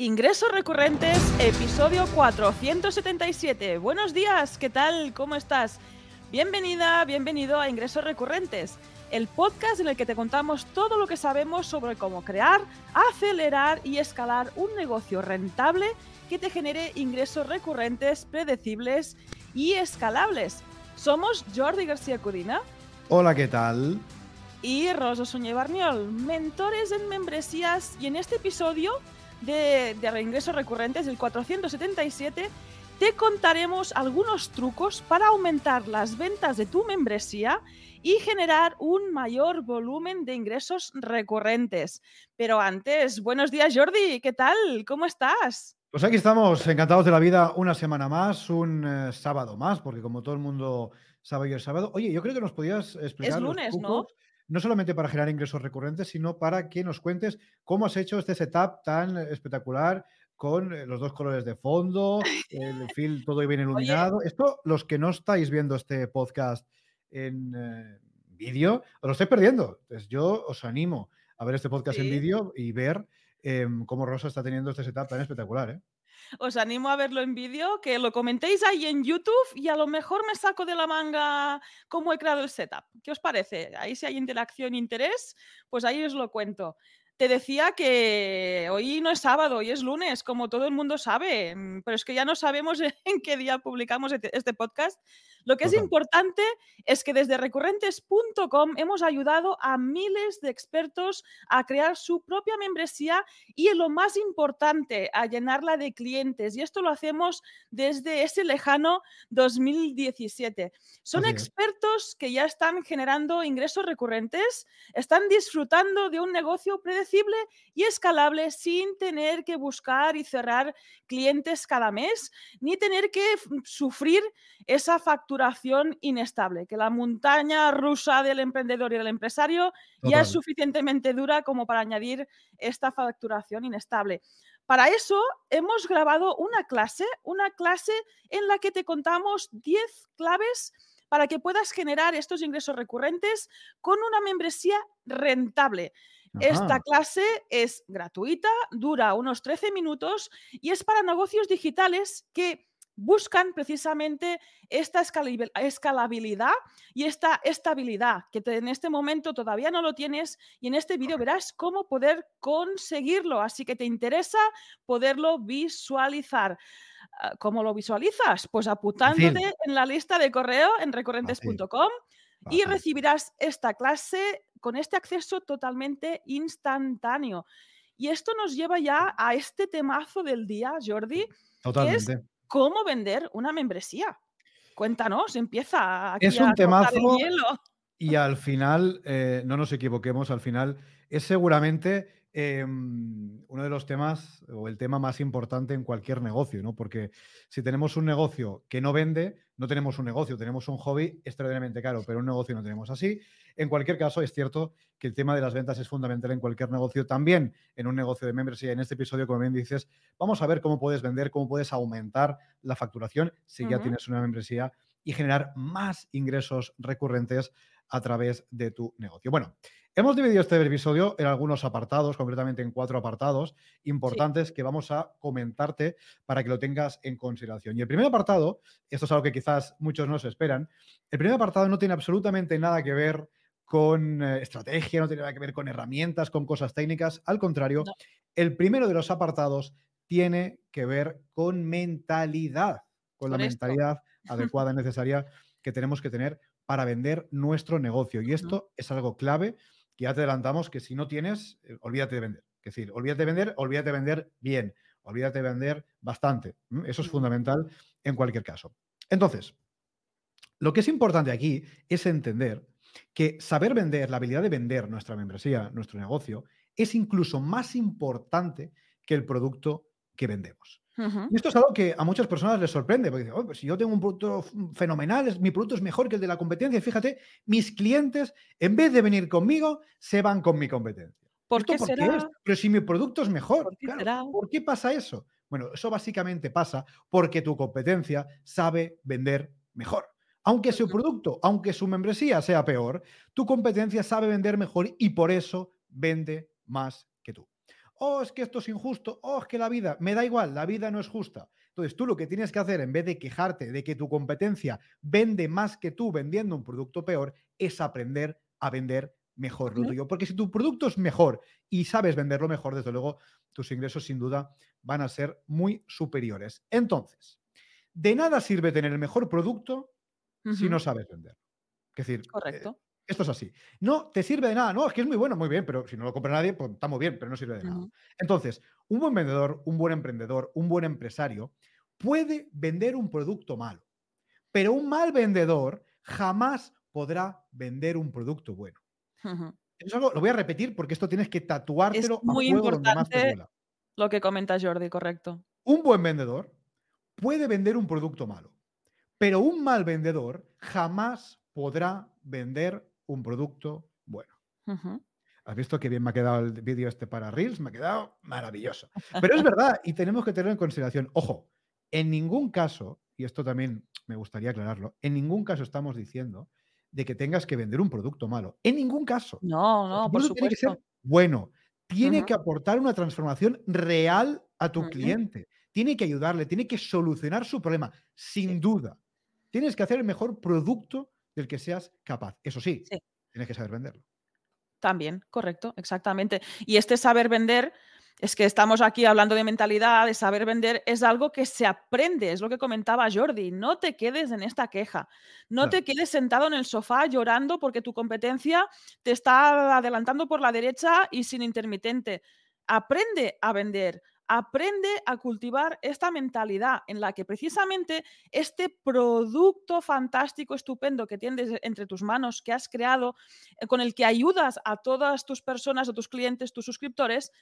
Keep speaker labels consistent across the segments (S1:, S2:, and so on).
S1: Ingresos recurrentes, episodio 477. Buenos días, ¿qué tal? ¿Cómo estás? Bienvenida, bienvenido a Ingresos recurrentes, el podcast en el que te contamos todo lo que sabemos sobre cómo crear, acelerar y escalar un negocio rentable que te genere ingresos recurrentes, predecibles y escalables. Somos Jordi García Cudina.
S2: Hola, ¿qué tal?
S1: Y Rosa Soñé Barniol, mentores en membresías y en este episodio de, de ingresos recurrentes, el 477, te contaremos algunos trucos para aumentar las ventas de tu membresía y generar un mayor volumen de ingresos recurrentes. Pero antes, buenos días Jordi, ¿qué tal? ¿Cómo estás?
S2: Pues aquí estamos, encantados de la vida, una semana más, un eh, sábado más, porque como todo el mundo sabe hoy es sábado. Oye, yo creo que nos podías explicar.
S1: Es lunes, ¿no?
S2: No solamente para generar ingresos recurrentes, sino para que nos cuentes cómo has hecho este setup tan espectacular con eh, los dos colores de fondo, el film todo bien iluminado. Esto, los que no estáis viendo este podcast en eh, vídeo, os lo estáis perdiendo. Entonces, yo os animo a ver este podcast en vídeo y ver em, cómo Rosa está teniendo este setup tan espectacular. ¿eh?
S1: Os animo a verlo en vídeo, que lo comentéis ahí en YouTube y a lo mejor me saco de la manga cómo he creado el setup. ¿Qué os parece? Ahí si hay interacción interés, pues ahí os lo cuento. Te decía que hoy no es sábado, hoy es lunes, como todo el mundo sabe, mm, pero es que ya no sabemos en qué día publicamos este, este podcast. Lo que es importante es que desde recurrentes.com hemos ayudado a miles de expertos a crear su propia membresía y lo más importante, a llenarla de clientes. Y esto lo hacemos desde ese lejano 2017. Son expertos que ya están generando ingresos recurrentes, están disfrutando de un negocio predecible y escalable sin tener que buscar y cerrar clientes cada mes, ni tener que sufrir esa facturación inestable, que la montaña rusa del emprendedor y del empresario ya es suficientemente dura como para añadir esta facturación inestable. Para eso hemos grabado una clase, una clase en la que te contamos 10 claves para que puedas generar estos ingresos recurrentes con una membresía rentable. Esta clase es gratuita, dura unos 13 minutos y es para negocios digitales que buscan precisamente esta escalabilidad y esta estabilidad que en este momento todavía no lo tienes y en este vídeo verás cómo poder conseguirlo. Así que te interesa poderlo visualizar. Ah, ¿Cómo lo visualizas? Pues apuntándote en la lista de correo en recurrentes.com y recibirás esta clase con este acceso totalmente instantáneo. Y esto nos lleva ya a este temazo del día, Jordi,
S2: Totalmente.
S1: es cómo vender una membresía. Cuéntanos, empieza aquí
S2: Es un temazo y al final, eh, no nos equivoquemos, al final es seguramente Em, uno de los temas o el tema más importante en cualquier negocio, ¿no? Porque si tenemos un negocio que no vende, no tenemos un negocio, tenemos un hobby extraordinariamente caro, pero un negocio no tenemos así. En cualquier caso, es cierto que el tema de las ventas es fundamental en cualquier negocio, también en un negocio de membresía. En este episodio, como bien dices, vamos a ver cómo puedes vender, cómo puedes aumentar la facturación si ya tienes una membresía y generar más ingresos recurrentes a través de tu negocio. Bueno, hemos dividido este episodio en algunos apartados, concretamente en cuatro apartados importantes que vamos a comentarte para que lo tengas en consideración. Y el primer apartado, esto es algo que quizás muchos no se esperan, el primer apartado no tiene absolutamente nada que ver con eh, estrategia, no tiene nada que ver con herramientas, con cosas técnicas. Al contrario, el primero de los apartados tiene que ver con mentalidad, con la mentalidad adecuada y necesaria que tenemos que tener para vender nuestro negocio. Y esto es algo clave que ya te adelantamos que si no tienes, eh, olvídate de vender. Es decir, olvídate de vender, olvídate de vender bien, olvídate de vender bastante. Eso es fundamental en cualquier caso. Entonces, lo que es importante aquí es entender que saber vender, la habilidad de vender nuestra membresía, nuestro negocio, es incluso más importante que el producto que vendemos. Y esto es algo que a muchas personas les sorprende, porque dicen, pues si yo tengo un producto fenomenal, mi producto es mejor que el de la competencia, y fíjate, mis clientes, en vez de venir conmigo, se van con mi competencia.
S1: ¿Por qué será?
S2: Pero si mi producto es mejor, ¿por qué, pasa eso? Bueno, eso básicamente pasa porque tu competencia sabe vender mejor. Aunque su producto, aunque su membresía sea peor, tu competencia sabe vender mejor y por eso vende más que tú. Oh, es que esto es injusto, oh, es que la vida, me da igual, la vida no es justa. Entonces tú lo que tienes que hacer en vez de quejarte de que tu competencia vende más que tú vendiendo un producto peor, es aprender a vender mejor lo tuyo. Porque si tu producto es mejor y sabes venderlo mejor, desde luego tus ingresos sin duda van a ser muy superiores. Entonces, de nada sirve tener el mejor producto si no sabes venderlo. Es decir, eh,
S1: Correcto.
S2: Esto es así. No te sirve de nada. No, es que es muy bueno, muy bien, pero si no lo compra nadie, pues está muy bien, pero no sirve de nada. Entonces, un buen vendedor, un buen emprendedor, un buen empresario puede vender un producto malo, pero un mal vendedor jamás podrá vender un producto bueno. Eso lo voy a repetir porque esto tienes que tatuártelo
S1: es muy importante Lo que comenta Jordi, correcto.
S2: Un buen vendedor puede vender un producto malo, pero un mal vendedor jamás podrá vender un producto bueno. ¿Has visto qué bien me ha quedado el vídeo este para Reels? Me ha quedado maravilloso. Pero es verdad y tenemos que tenerlo en consideración. Ojo, en ningún caso, y esto también me gustaría aclararlo, en ningún caso estamos diciendo de que tengas que vender un producto malo. En ningún caso.
S1: No, no, por supuesto.
S2: Tiene que ser bueno. Tiene que aportar una transformación real a tu cliente. Tiene que ayudarle, tiene que solucionar su problema, sin duda. Tienes que hacer el mejor producto del que seas capaz. Eso sí, tienes que saber venderlo.
S1: También, correcto, exactamente. Y este saber vender es que estamos aquí hablando de mentalidad, de saber vender, es algo que se aprende, es lo que comentaba Jordi. No te quedes en esta queja, no te quedes sentado en el sofá llorando porque tu competencia te está adelantando por la derecha y sin intermitente. Aprende a vender, aprende a cultivar esta mentalidad en la que precisamente este producto fantástico, estupendo que tienes entre tus manos, que has creado, eh, con el que ayudas a todas tus personas, a tus clientes, tus suscriptores,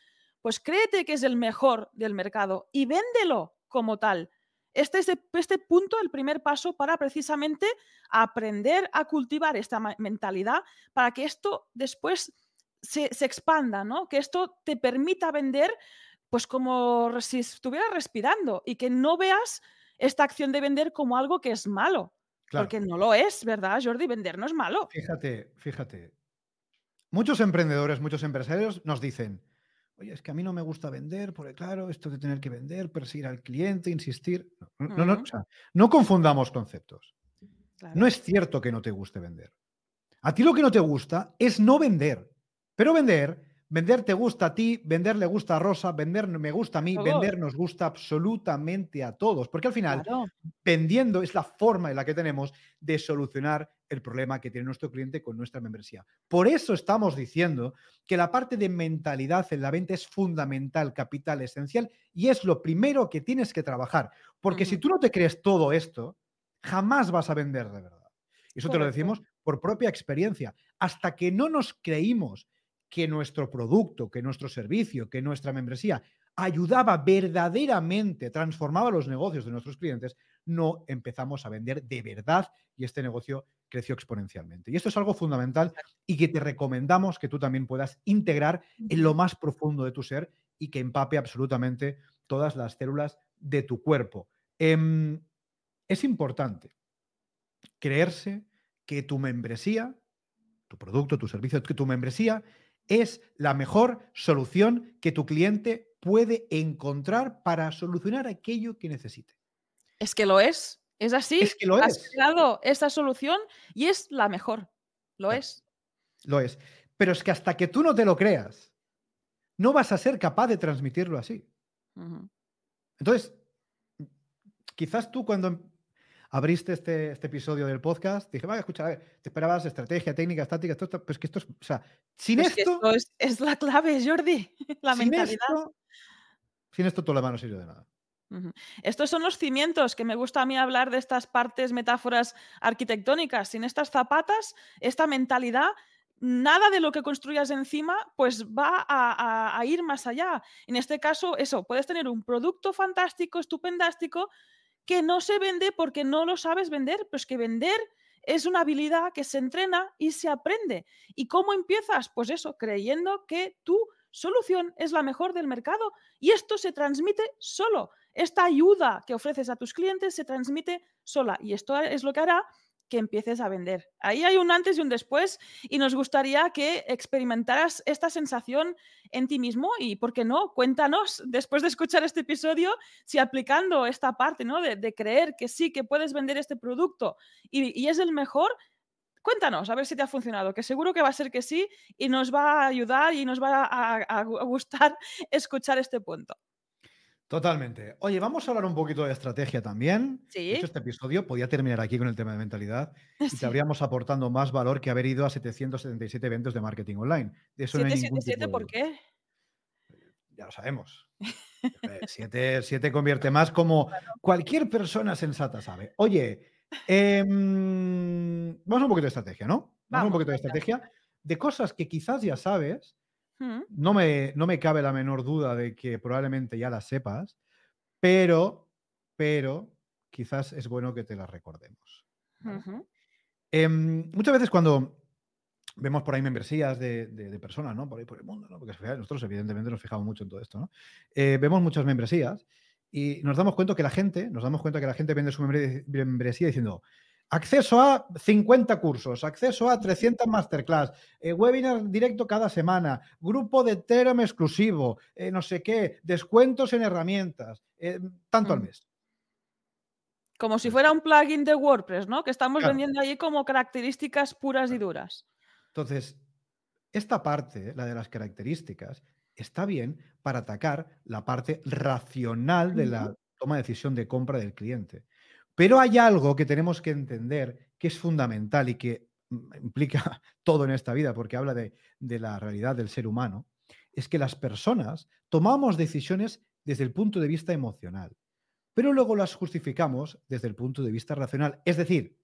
S1: pues créete que es el mejor del mercado y véndelo como tal. Este es este punto el primer paso para precisamente aprender a cultivar esta mentalidad para que esto después se, expanda, ¿no? Que esto te permita vender pues como si estuvieras respirando y que no veas esta acción de vender como algo que es malo. Porque no lo es, ¿verdad, Jordi? Vender no es malo.
S2: Fíjate, fíjate. Muchos emprendedores, muchos empresarios nos dicen, Oye, es que a mí no me gusta vender, porque claro, esto de tener que vender, perseguir al cliente, insistir. No, no, no, confundamos conceptos. No es cierto que no te guste vender. A ti lo que no te gusta es no vender. Pero vender Vender te gusta a ti, vender le gusta a Rosa, vender me gusta a mí, vender nos gusta absolutamente a todos, porque al final vendiendo es la forma en la que tenemos de solucionar el problema que tiene nuestro cliente con nuestra membresía. Por eso estamos diciendo que la parte de mentalidad en la venta es fundamental, capital, esencial y es lo primero que tienes que trabajar, porque si tú no te crees todo esto, jamás vas a vender de verdad. Y eso te lo decimos por propia experiencia. Hasta que no nos creímos que nuestro producto, que nuestro servicio, que nuestra membresía ayudaba verdaderamente, transformaba los negocios de nuestros clientes, no empezamos a vender de verdad y este negocio creció exponencialmente. Y esto es algo fundamental y que te recomendamos que tú también puedas integrar en lo más profundo de tu ser y que empape absolutamente todas las células de tu cuerpo. Em, es importante creerse que tu membresía, tu producto, tu servicio, que tu membresía es la mejor solución que tu cliente puede encontrar para solucionar aquello que necesite.
S1: Es que lo es, es así.
S2: Es que lo
S1: Has
S2: es.
S1: creado esa solución y es la mejor. Lo es.
S2: Lo es. Pero es que hasta que tú no te lo creas, no vas a ser capaz de transmitirlo así. Entonces, quizás tú cuando abriste este, este episodio del podcast, dije, vaya, escucha, te esperabas estrategia, técnica, estática, esto, esto, pues que esto es, o sea, sin esto...
S1: es, la clave, Jordi, la sin mentalidad.
S2: Esto, sin esto, toda la mano sirve de nada.
S1: Estos son los cimientos, que me gusta a mí hablar de estas partes, metáforas arquitectónicas. Sin estas zapatas, esta mentalidad, nada de lo que construyas encima, pues va a, a, ir más allá. En este caso, eso, puedes tener un producto fantástico, estupendástico, que no se vende porque no lo sabes vender, pues que vender es una habilidad que se entrena y se aprende. ¿Y cómo empiezas? Pues eso, creyendo que tu solución es la mejor del mercado y esto se transmite solo. Esta ayuda que ofreces a tus clientes se transmite sola y esto es lo que hará que empieces a vender. Ahí hay un antes y un después y nos gustaría que experimentaras esta sensación en ti mismo y, ¿por qué no? Cuéntanos, después de escuchar este episodio, si aplicando esta parte ¿no? de, creer que sí, que puedes vender este producto y, es el mejor, cuéntanos a ver si te ha funcionado, que seguro que va a ser que sí y nos va a ayudar y nos va a gustar escuchar este punto.
S2: Totalmente. Oye, vamos a hablar un poquito de estrategia también.
S1: Sí.
S2: De hecho, este episodio podía terminar aquí con el tema de mentalidad y te habríamos aportando más valor que haber ido a 777 eventos de marketing online. De
S1: eso 777 por qué?
S2: Ya lo sabemos. 7, convierte más como cualquier persona sensata sabe. Oye, em, vamos a un poquito de estrategia, ¿no? Vamos, a un poquito de estrategia de cosas que quizás ya sabes, no me, no me cabe la menor duda de que probablemente ya las sepas, pero, pero quizás es bueno que te las recordemos. Em, muchas veces cuando vemos por ahí membresías de, personas, ¿no? Por ahí por el mundo, ¿no? Porque nosotros evidentemente nos fijamos mucho en todo esto, ¿no? Eh, vemos muchas membresías y nos damos cuenta que la gente, nos damos cuenta que la gente vende su membresía diciendo, Acceso a 50 cursos, acceso a 300 masterclass, eh, webinar directo cada semana, grupo de Telegram exclusivo, eh, no sé qué, descuentos en herramientas, eh, tanto al mm. mes.
S1: Como si fuera un plugin de WordPress, ¿no? Que estamos vendiendo ahí como características puras y duras.
S2: Entonces, esta parte, la de las características, está bien para atacar la parte racional de la toma de decisión de compra del cliente. Pero hay algo que tenemos que entender que es fundamental y que mm, implica todo en esta vida, porque habla de, la realidad del ser humano, es que las personas tomamos decisiones desde el punto de vista emocional, pero luego las justificamos desde el punto de vista racional. Es decir,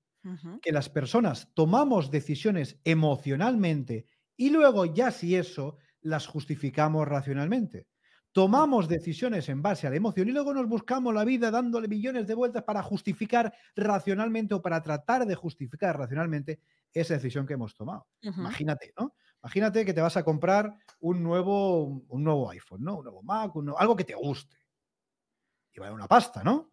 S2: que las personas tomamos decisiones emocionalmente y luego ya si eso las justificamos racionalmente tomamos decisiones en base a la emoción y luego nos buscamos la vida dándole millones de vueltas para justificar racionalmente o para tratar de justificar racionalmente esa decisión que hemos tomado. Imagínate, ¿no? Imagínate que te vas a comprar un nuevo, un nuevo iPhone, ¿no? Un nuevo Mac, algo que te guste. Y vale una pasta, ¿no?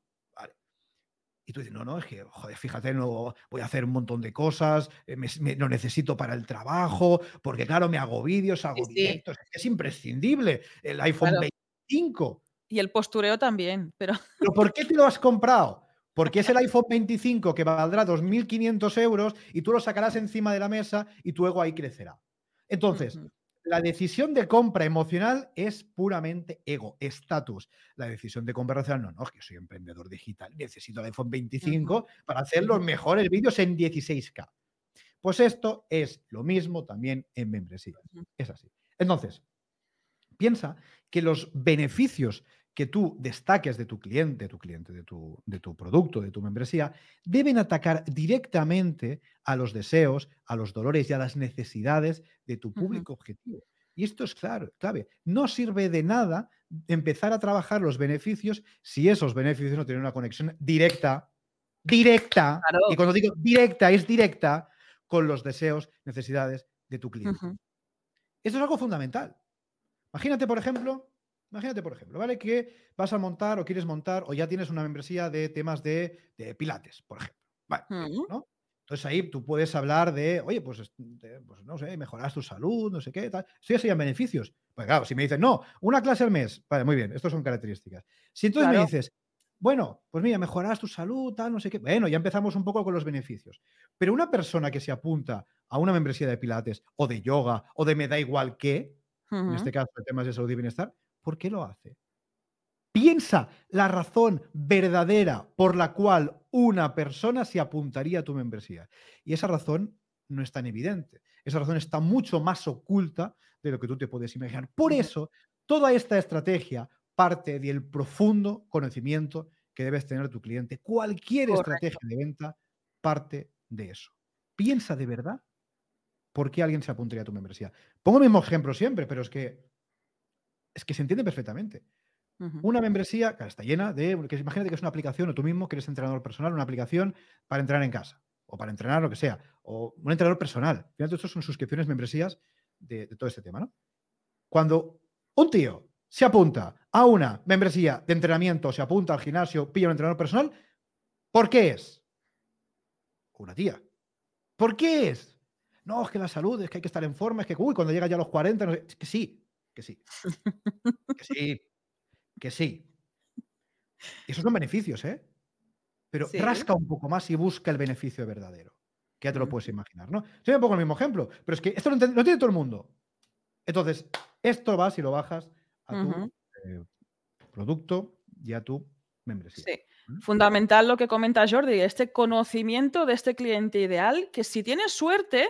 S2: Y tú dices, no, no, es que, joder, fíjate, no, voy a hacer un montón de cosas, eh, lo necesito para el trabajo, porque claro, me hago vídeos, hago directos, es, imprescindible el iPhone 25.
S1: Y el postureo también, pero...
S2: ¿Pero por qué te lo has comprado? Porque es el iPhone 25 que valdrá 2.500 euros y tú lo sacarás encima de la mesa y tu ego ahí crecerá. Entonces, la decisión de compra emocional es puramente ego, estatus. La decisión de compra racional, no, no, es que soy emprendedor digital, necesito el iPhone 25 para hacer los mejores vídeos en 16K. Pues esto es lo mismo también en membresía. Es así. Entonces, piensa que los beneficios que tú destaques de tu cliente, de tu cliente, de tu, de tu producto, de tu membresía, deben atacar directamente a los deseos, a los dolores y a las necesidades de tu público objetivo. Y esto es claro, clave. No sirve de nada empezar a trabajar los beneficios si esos beneficios no tienen una conexión directa, directa, y cuando digo directa, es directa con los deseos, necesidades de tu cliente. Esto es algo fundamental. Imagínate, por ejemplo, Imagínate, por ejemplo, ¿vale? Que vas a montar o quieres montar o ya tienes una membresía de temas de, pilates, por ejemplo. Vale, ¿no? Entonces ahí tú puedes hablar de, oye, pues, pues no sé, mejorar tu salud, no sé qué, tal. Eso ya serían beneficios. Pues claro, si me dices, no, una clase al mes, vale, muy bien, estas son características. Si entonces me dices, bueno, pues mira, mejorarás tu salud, tal, no sé qué. Bueno, ya empezamos un poco con los beneficios. Pero una persona que se apunta a una membresía de pilates o de yoga o de me da igual qué, en este caso de temas de salud y bienestar, ¿Por qué lo hace? Piensa la razón verdadera por la cual una persona se apuntaría a tu membresía. Y esa razón no es tan evidente. Esa razón está mucho más oculta de lo que tú te puedes imaginar. Por eso, toda esta estrategia parte del profundo conocimiento que debes tener tu cliente. Cualquier estrategia de venta parte de eso. Piensa de verdad por qué alguien se apuntaría a tu membresía. Pongo el mismo ejemplo siempre, pero es que es que se entiende perfectamente. Una membresía que está llena de. imagínate que es una aplicación o tú mismo que eres entrenador personal, una aplicación para entrenar en casa o para entrenar lo que sea, o un entrenador personal. Fíjate, estos son suscripciones, membresías de, todo este tema, ¿no? Cuando un tío se apunta a una membresía de entrenamiento, se apunta al gimnasio, pilla un entrenador personal, ¿por qué es? una tía. ¿Por qué es? No, es que la salud, es que hay que estar en forma, es que, uy, cuando llega ya a los 40, no que sí, que sí. que sí, que sí. Esos son beneficios, ¿eh? Pero rasca un poco más y busca el beneficio verdadero. Que ya te lo puedes imaginar, ¿no? Soy un poco el mismo ejemplo, pero es que esto no, tiene todo el mundo. Entonces, esto vas y lo bajas a tu eh, producto y a tu membresía.
S1: Sí. Fundamental lo que comenta Jordi, este conocimiento de este cliente ideal, que si tienes suerte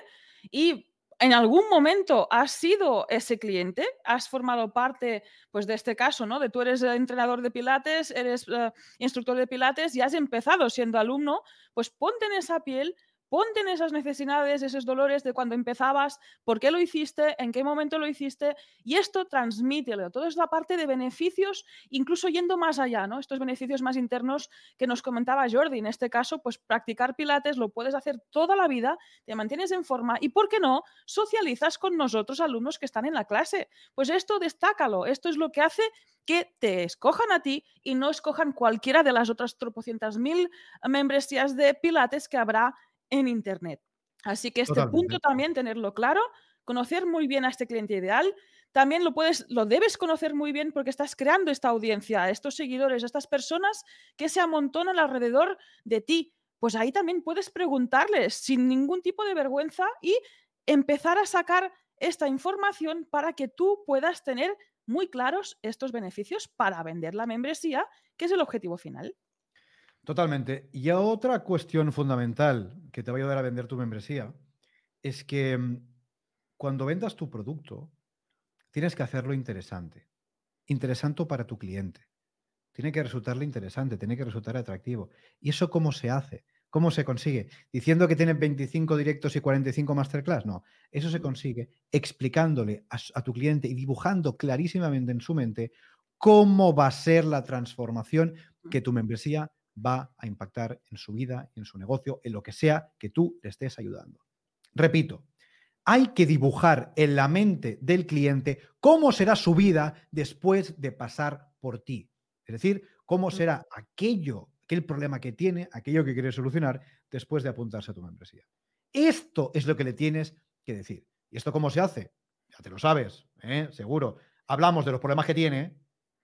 S1: y en algún momento has sido ese cliente, has formado parte, pues, de este caso, ¿no? De tú eres entrenador de pilates, eres eh, instructor de pilates y has empezado siendo alumno, pues ponte en esa piel, Ponte en esas necesidades, esos dolores de cuando empezabas, por qué lo hiciste, en qué momento lo hiciste, y esto transmítelo. Todo es la parte de beneficios, incluso yendo más allá, ¿no? Estos beneficios más internos que nos comentaba Jordi. En este caso, pues practicar pilates lo puedes hacer toda la vida, te mantienes en forma y, ¿por qué no? Socializas con nosotros, alumnos que están en la clase. Pues esto destácalo. Esto es lo que hace que te escojan a ti y no escojan cualquiera de las otras tropocientas mil membresías de pilates que habrá en Internet. Así que este punto también tenerlo claro, conocer muy bien a este cliente ideal. También lo puedes, lo debes conocer muy bien porque estás creando esta audiencia, estos seguidores, estas personas que se amontonan alrededor de ti. Pues ahí también puedes preguntarles sin ningún tipo de vergüenza y empezar a sacar esta información para que tú puedas tener muy claros estos beneficios para vender la membresía, que es el objetivo final.
S2: Totalmente. Y otra cuestión fundamental que te va a ayudar a vender tu membresía es que mm, cuando vendas tu producto, tienes que hacerlo interesante. Interesante para tu cliente. Tiene que resultarle interesante, tiene que resultar atractivo. ¿Y eso cómo se hace? ¿Cómo se consigue? ¿Diciendo que tienes 25 directos y 45 masterclass? No, eso se consigue explicándole a, a, tu cliente y dibujando clarísimamente en su mente cómo va a ser la transformación que tu membresía va a impactar en su vida, en su negocio, en lo que sea que tú le estés ayudando. Repito, hay que dibujar en la mente del cliente cómo será su vida después de pasar por ti. Es decir, cómo será aquello, aquel problema que tiene, aquello que quiere solucionar después de apuntarse a tu membresía. Esto es lo que le tienes que decir. ¿Y esto cómo se hace? Ya te lo sabes, ¿eh? seguro. Hablamos de los problemas que tiene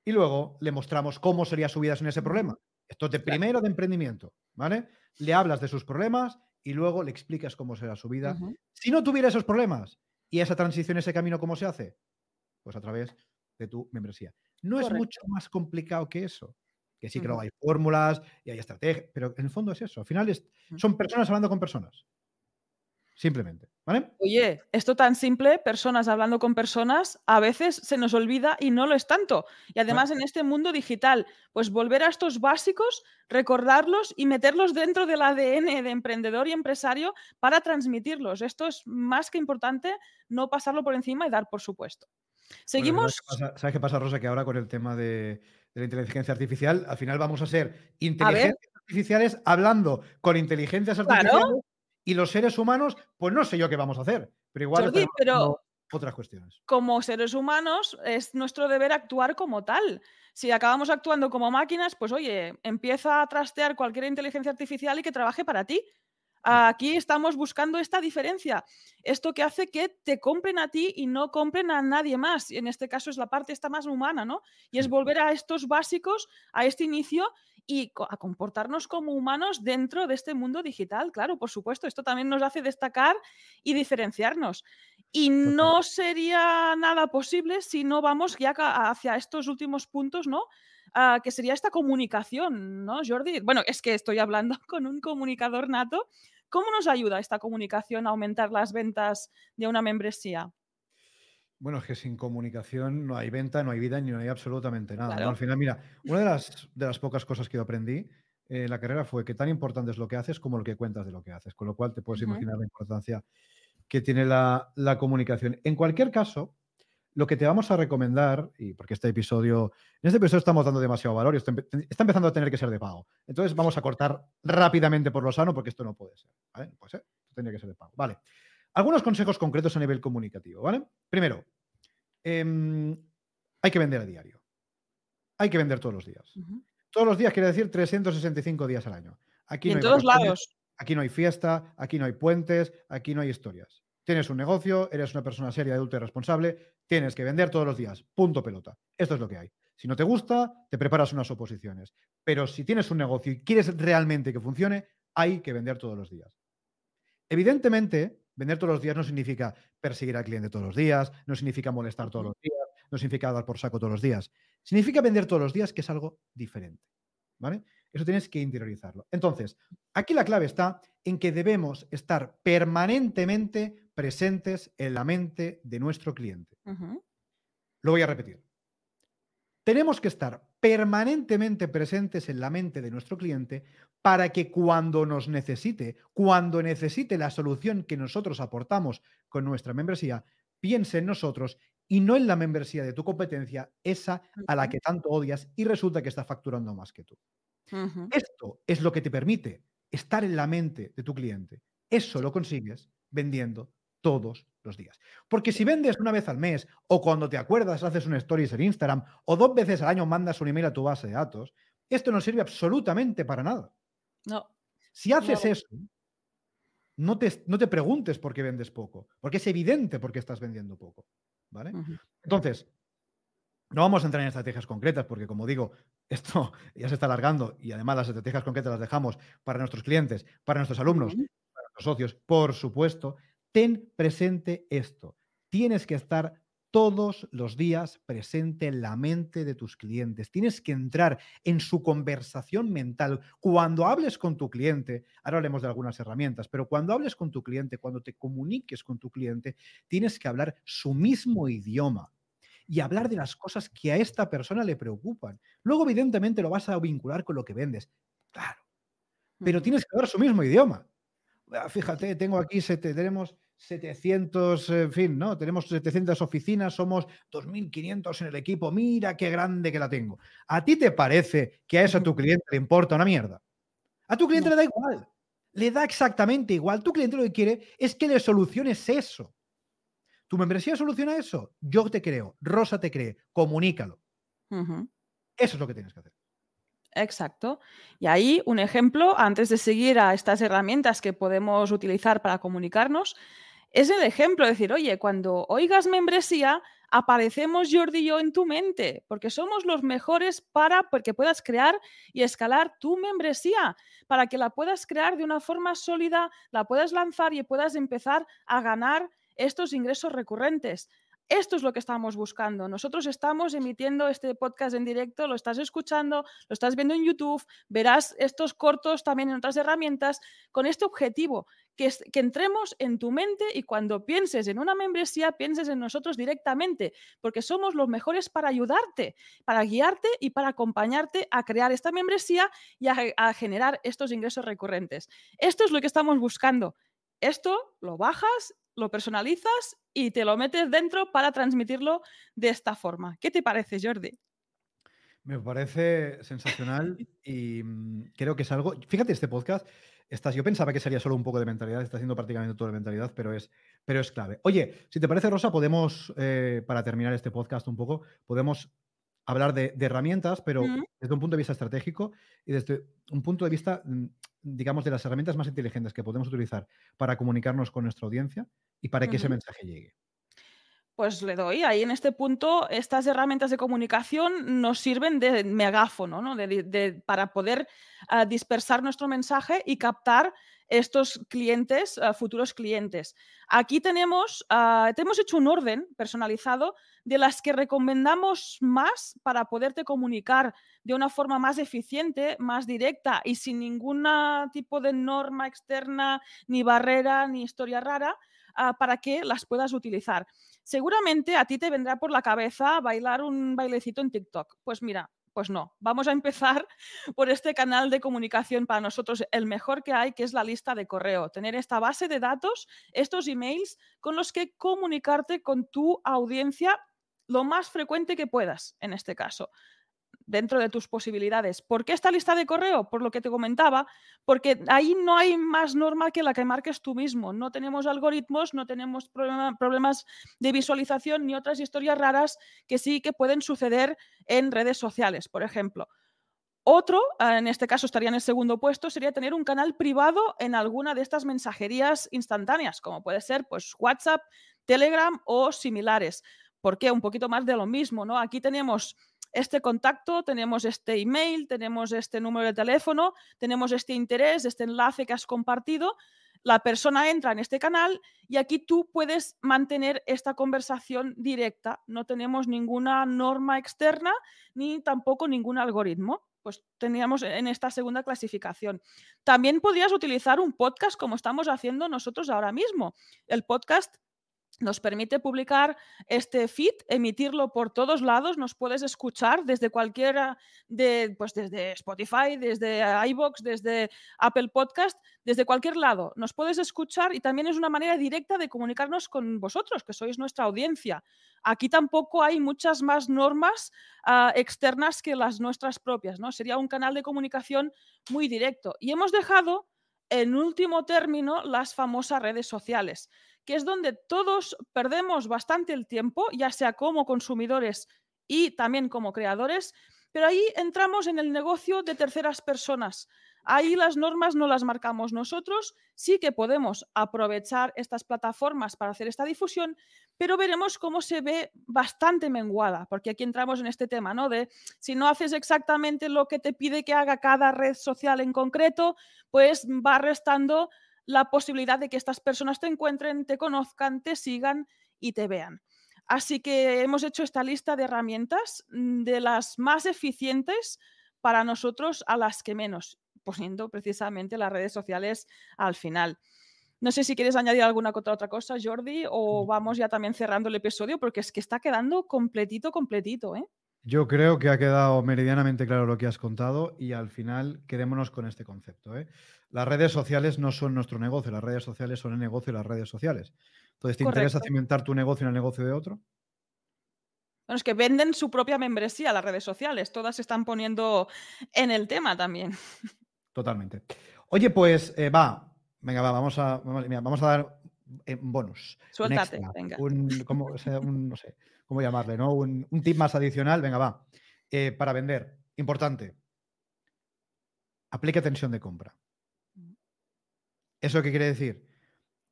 S2: y luego le mostramos cómo sería su vida sin ese problema. Esto es de primero de emprendimiento, ¿vale? Le hablas de sus problemas y luego le explicas cómo será su vida. Si no tuviera esos problemas y esa transición, ese camino, ¿cómo se hace? Pues a través de tu membresía. No es mucho más complicado que eso. Que sí que luego hay fórmulas y hay estrategias, pero en el fondo es eso. Al final son personas hablando con personas. Simplemente, ¿vale?
S1: Oye, esto tan simple, personas hablando con personas, a veces se nos olvida y no lo es tanto. Y además en este mundo digital, pues volver a estos básicos, recordarlos y meterlos dentro del ADN de emprendedor y empresario para transmitirlos. Esto es más que importante, no pasarlo por encima y dar por supuesto. Seguimos.
S2: ¿sabes, qué pasa, Rosa? Que ahora con el tema de, la inteligencia artificial, al final vamos a ser inteligencias artificiales hablando con inteligencias artificiales y los seres humanos, pues no sé yo qué vamos a hacer, pero igual
S1: pero
S2: otras cuestiones.
S1: Como seres humanos es nuestro deber actuar como tal. Si acabamos actuando como máquinas, pues oye, empieza a trastear cualquier inteligencia artificial y que trabaje para ti. Aquí estamos buscando esta diferencia, esto que hace que te compren a ti y no compren a nadie más. Y en este caso es la parte esta más humana, ¿no? Y es volver a estos básicos, a este inicio y a comportarnos como humanos dentro de este mundo digital. Claro, por supuesto, esto también nos hace destacar y diferenciarnos. Y no sería nada posible si no vamos ya hacia estos últimos puntos, ¿no? Ah, que sería esta comunicación, ¿no, Jordi? Bueno, es que estoy hablando con un comunicador nato. ¿Cómo nos ayuda esta comunicación a aumentar las ventas de una membresía?
S2: Bueno, es que sin comunicación no hay venta, no hay vida, ni no hay absolutamente nada. Al final, mira, una de las, de las pocas cosas que yo aprendí en la carrera fue que tan importante es lo que haces como lo que cuentas de lo que haces, con lo cual te puedes imaginar la importancia que tiene la, comunicación. En cualquier caso, lo que te vamos a recomendar, y porque este episodio, en este episodio estamos dando demasiado valor y está, empezando a tener que ser de pago. Entonces vamos a cortar rápidamente por lo sano porque esto no puede ser. ¿vale? No puede ser, tendría que ser de pago. Vale. Algunos consejos concretos a nivel comunicativo, ¿vale? Primero, Em, hay que vender a diario. Hay que vender todos los días. Todos los días quiere decir 365 días al año.
S1: Aquí en todos lados.
S2: Aquí no hay fiesta, aquí no hay puentes, aquí no hay historias. Tienes un negocio, eres una persona seria, adulta y responsable, tienes que vender todos los días. Punto pelota. Esto es lo que hay. Si no te gusta, te preparas unas oposiciones. Pero si tienes un negocio y quieres realmente que funcione, hay que vender todos los días. Evidentemente, vender todos los días no significa perseguir al cliente todos los días, no significa molestar todos los días, no significa dar por saco todos los días. Significa vender todos los días, que es algo diferente. ¿Vale? Eso tienes que interiorizarlo. Entonces, aquí la clave está en que debemos estar permanentemente presentes en la mente de nuestro cliente. Lo voy a repetir. Tenemos que estar permanentemente presentes en la mente de nuestro cliente para que cuando nos necesite, cuando necesite la solución que nosotros aportamos con nuestra membresía, piense en nosotros y no en la membresía de tu competencia, esa a la que tanto odias y resulta que está facturando más que tú. Esto es lo que te permite estar en la mente de tu cliente. Eso lo consigues vendiendo todos los días. Porque si vendes una vez al mes o cuando te acuerdas haces un stories en Instagram o dos veces al año mandas un email a tu base de datos, esto no sirve absolutamente para nada.
S1: No.
S2: Si haces eso, no te, no te preguntes por qué vendes poco, porque es evidente por qué estás vendiendo poco. ¿Vale? Entonces, no vamos a entrar en estrategias concretas porque, como digo, esto ya se está alargando y además las estrategias concretas las dejamos para nuestros clientes, para nuestros alumnos, para nuestros socios, por supuesto ten presente esto. Tienes que estar todos los días presente en la mente de tus clientes. Tienes que entrar en su conversación mental. Cuando hables con tu cliente, ahora hablemos de algunas herramientas, pero cuando hables con tu cliente, cuando te comuniques con tu cliente, tienes que hablar su mismo idioma y hablar de las cosas que a esta persona le preocupan. Luego, evidentemente, lo vas a vincular con lo que vendes. Claro. Pero tienes que hablar su mismo idioma. Ah, fíjate, tengo aquí, tenemos 700, en fin, ¿no? Tenemos 700 oficinas, somos 2.500 en el equipo, mira qué grande que la tengo. ¿A ti te parece que a eso a tu cliente le importa una mierda? A tu cliente le da igual, le da exactamente igual. Tu cliente lo que quiere es que le soluciones eso. ¿Tu membresía soluciona eso? Yo te creo, Rosa te cree, comunícalo. Eso es lo que tienes que hacer.
S1: Exacto. Y ahí un ejemplo, antes de seguir a estas herramientas que podemos utilizar para comunicarnos, es el ejemplo de decir, oye, cuando oigas membresía, aparecemos Jordi y yo en tu mente, porque somos los mejores para que puedas crear y escalar tu membresía, para que la puedas crear de una forma sólida, la puedas lanzar y puedas empezar a ganar estos ingresos recurrentes. Esto es lo que estamos buscando. Nosotros estamos emitiendo este podcast en directo, lo estás escuchando, lo estás viendo en YouTube, verás estos cortos también en otras herramientas con este objetivo, que, que entremos en tu mente y cuando pienses en una membresía, pienses en nosotros directamente, porque somos los mejores para ayudarte, para guiarte y para acompañarte a crear esta membresía y a generar estos ingresos recurrentes. Esto es lo que estamos buscando. Esto lo bajas lo personalizas y te lo metes dentro para transmitirlo de esta forma. ¿Qué te parece, Jordi?
S2: Me parece sensacional y mm, creo que es algo. Fíjate, este podcast, estás, yo pensaba que sería solo un poco de mentalidad, está haciendo prácticamente todo de mentalidad, pero es, pero es clave. Oye, si te parece, Rosa, podemos, eh, para terminar este podcast un poco, podemos hablar de, herramientas, pero desde un punto de vista estratégico y desde un punto de vista, mm, digamos, de las herramientas más inteligentes que podemos utilizar para comunicarnos con nuestra audiencia y para que ese mensaje llegue.
S1: Pues le doy. Ahí en este punto, estas herramientas de comunicación nos sirven de megáfono, ¿no? para poder ah, dispersar nuestro mensaje y captar estos clientes, ah, futuros clientes. Aquí tenemos, uh, te hemos hecho un orden personalizado de las que recomendamos más para poderte comunicar de una forma más eficiente, más directa y sin ningún tipo de norma externa, ni barrera, ni historia rara, para que las puedas utilizar. Seguramente a ti te vendrá por la cabeza bailar un bailecito en TikTok. Pues mira, pues no, vamos a empezar por este canal de comunicación para nosotros, el mejor que hay, que es la lista de correo. Tener esta base de datos, estos emails con los que comunicarte con tu audiencia lo más frecuente que puedas, en este caso dentro de tus posibilidades. ¿Por qué esta lista de correo? Por lo que te comentaba, porque ahí no hay más norma que la que marques tú mismo. No tenemos algoritmos, no tenemos problemas de visualización ni otras historias raras que sí que pueden suceder en redes sociales, por ejemplo. Otro, ah, en este caso estaría en el segundo puesto, sería tener un canal privado en alguna de estas mensajerías instantáneas, como puede ser pues, WhatsApp, Telegram o similares. ¿Por qué? Un poquito más de lo mismo, ¿no? Aquí tenemos este contacto, tenemos este email, tenemos este número de teléfono, tenemos este interés, este enlace que has compartido. La persona entra en este canal y aquí tú puedes mantener esta conversación directa. No tenemos ninguna norma externa ni tampoco ningún algoritmo pues teníamos en esta segunda clasificación. También podrías utilizar un podcast como estamos haciendo nosotros ahora mismo. El podcast nos permite publicar este feed, emitirlo por todos lados, nos puedes escuchar desde cualquiera de, pues desde Spotify, desde iBox, desde Apple Podcast, desde cualquier lado. Nos puedes escuchar y también es una manera directa de comunicarnos con vosotros, que sois nuestra audiencia. Aquí tampoco hay muchas más normas ah, externas que las nuestras propias, ¿no? Sería un canal de comunicación muy directo. Y hemos dejado en último término las famosas redes sociales que es donde todos perdemos bastante el tiempo, ya sea como consumidores y también como creadores, pero ahí entramos en el negocio de terceras personas. Ahí las normas no las marcamos nosotros, sí que podemos aprovechar estas plataformas para hacer esta difusión, pero veremos cómo se ve bastante menguada, porque aquí entramos en este tema, ¿no? De si no haces exactamente lo que te pide que haga cada red social en concreto, pues va restando la posibilidad de que estas personas te encuentren, te conozcan, te sigan y te vean. Así que hemos hecho esta lista de herramientas mm, de las más eficientes para nosotros a las que menos, poniendo precisamente las redes sociales al final. No sé si quieres añadir alguna otra cosa, Jordi, o mm. vamos ya también cerrando el episodio, porque es que está quedando completito, completito. ¿eh?
S2: Yo creo que ha quedado meridianamente claro lo que has contado y al final quedémonos con este concepto. ¿eh? Las redes sociales no son nuestro negocio, las redes sociales son el negocio de las redes sociales. Entonces, ¿te interesa cimentar tu negocio en el negocio de otro?
S1: Bueno, es que venden su propia membresía a las redes sociales, todas se están poniendo en el tema también.
S2: Totalmente. Oye, pues eh, va, venga, va, vamos a, vamos a dar eh, un bonus.
S1: Suéltate, venga.
S2: Un, no sé ¿cómo llamarle? ¿no? Un, tip más adicional, venga, va. Eh, para vender, importante, aplica tensión de compra. ¿Eso qué quiere decir?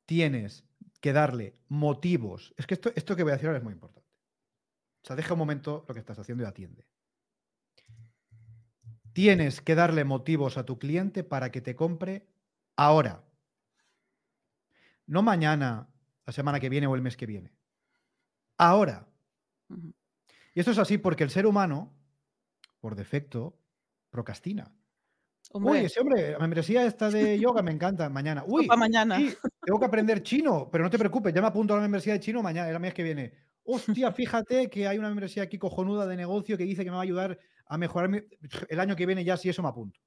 S2: Tienes que darle motivos. Es que esto, esto que voy a decir ahora es muy importante. O sea, deja un momento lo que estás haciendo y atiende. Tienes que darle motivos a tu cliente para que te compre ahora. No mañana, la semana que viene o el mes que viene. Ahora. Y esto es así porque el ser humano, por defecto, procrastina. Uy, ese hombre, la membresía esta de yoga me encanta. Mañana. Uy,
S1: mañana.
S2: tengo que aprender chino, pero no te preocupes, ya me apunto a la membresía de chino mañana, el mes que viene. Hostia, fíjate que hay una membresía aquí cojonuda de negocio que dice que me va a ayudar a mejorar el año que viene ya si eso me apunto.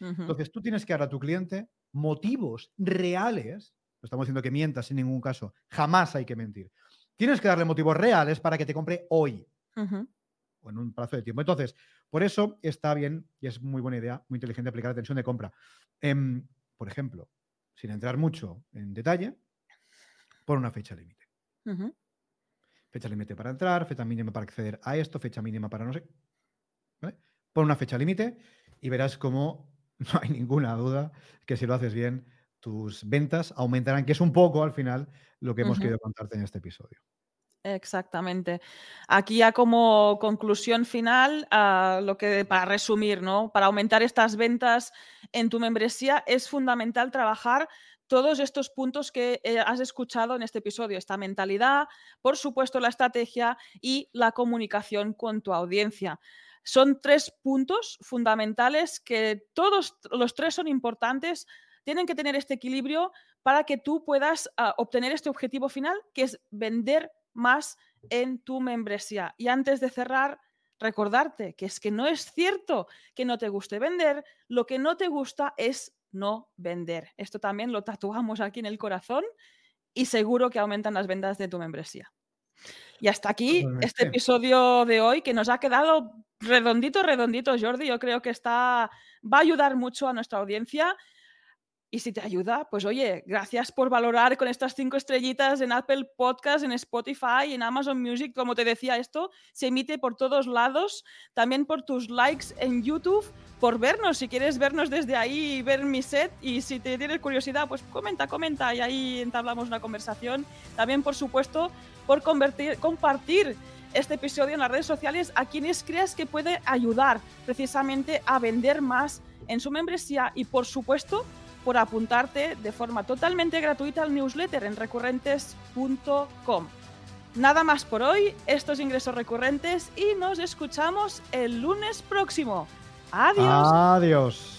S2: Entonces tú tienes que dar a tu cliente motivos reales, no estamos diciendo que mientas en ningún caso, jamás hay que mentir, Tienes que darle motivos reales para que te compre hoy. O en un plazo de tiempo. Entonces, por eso está bien y es muy buena idea, muy inteligente aplicar la tensión de compra. Em, por ejemplo, sin entrar mucho en detalle, por una fecha límite. Fecha límite para entrar, fecha mínima para acceder a esto, fecha mínima para no sé. ¿vale? Pon una fecha límite y verás cómo no hay ninguna duda que si lo haces bien, tus ventas aumentarán, que es un poco al final lo que hemos querido contarte en este episodio.
S1: Exactamente. Aquí ya como conclusión final, ah, lo que para resumir, ¿no? Para aumentar estas ventas en tu membresía es fundamental trabajar todos estos puntos que eh, has escuchado en este episodio, esta mentalidad, por supuesto la estrategia y la comunicación con tu audiencia. Son tres puntos fundamentales que todos los tres son importantes tienen que tener este equilibrio para que tú puedas ah, obtener este objetivo final, que es vender más en tu membresía. Y antes de cerrar, recordarte que es que no es cierto que no te guste vender, lo que no te gusta es no vender. Esto también lo tatuamos aquí en el corazón y seguro que aumentan las ventas de tu membresía. Y hasta aquí este episodio de hoy que nos ha quedado redondito, redondito, Jordi. Yo creo que está, va a ayudar mucho a nuestra audiencia Y si te ayuda, pues oye, gracias por valorar con estas cinco estrellitas en Apple Podcast, en Spotify, en Amazon Music. Como te decía, esto se emite por todos lados. También por tus likes en YouTube, por vernos. Si quieres vernos desde ahí y ver mi set. Y si te tienes curiosidad, pues comenta, comenta y ahí entablamos una conversación. También, por supuesto, por compartir este episodio en las redes sociales a quienes creas que puede ayudar precisamente a vender más en su membresía y por supuesto por apuntarte de forma totalmente gratuita al newsletter en recurrentes.com. Nada más por hoy, estos ingresos recurrentes y nos escuchamos el lunes próximo. Adiós.
S2: Adiós.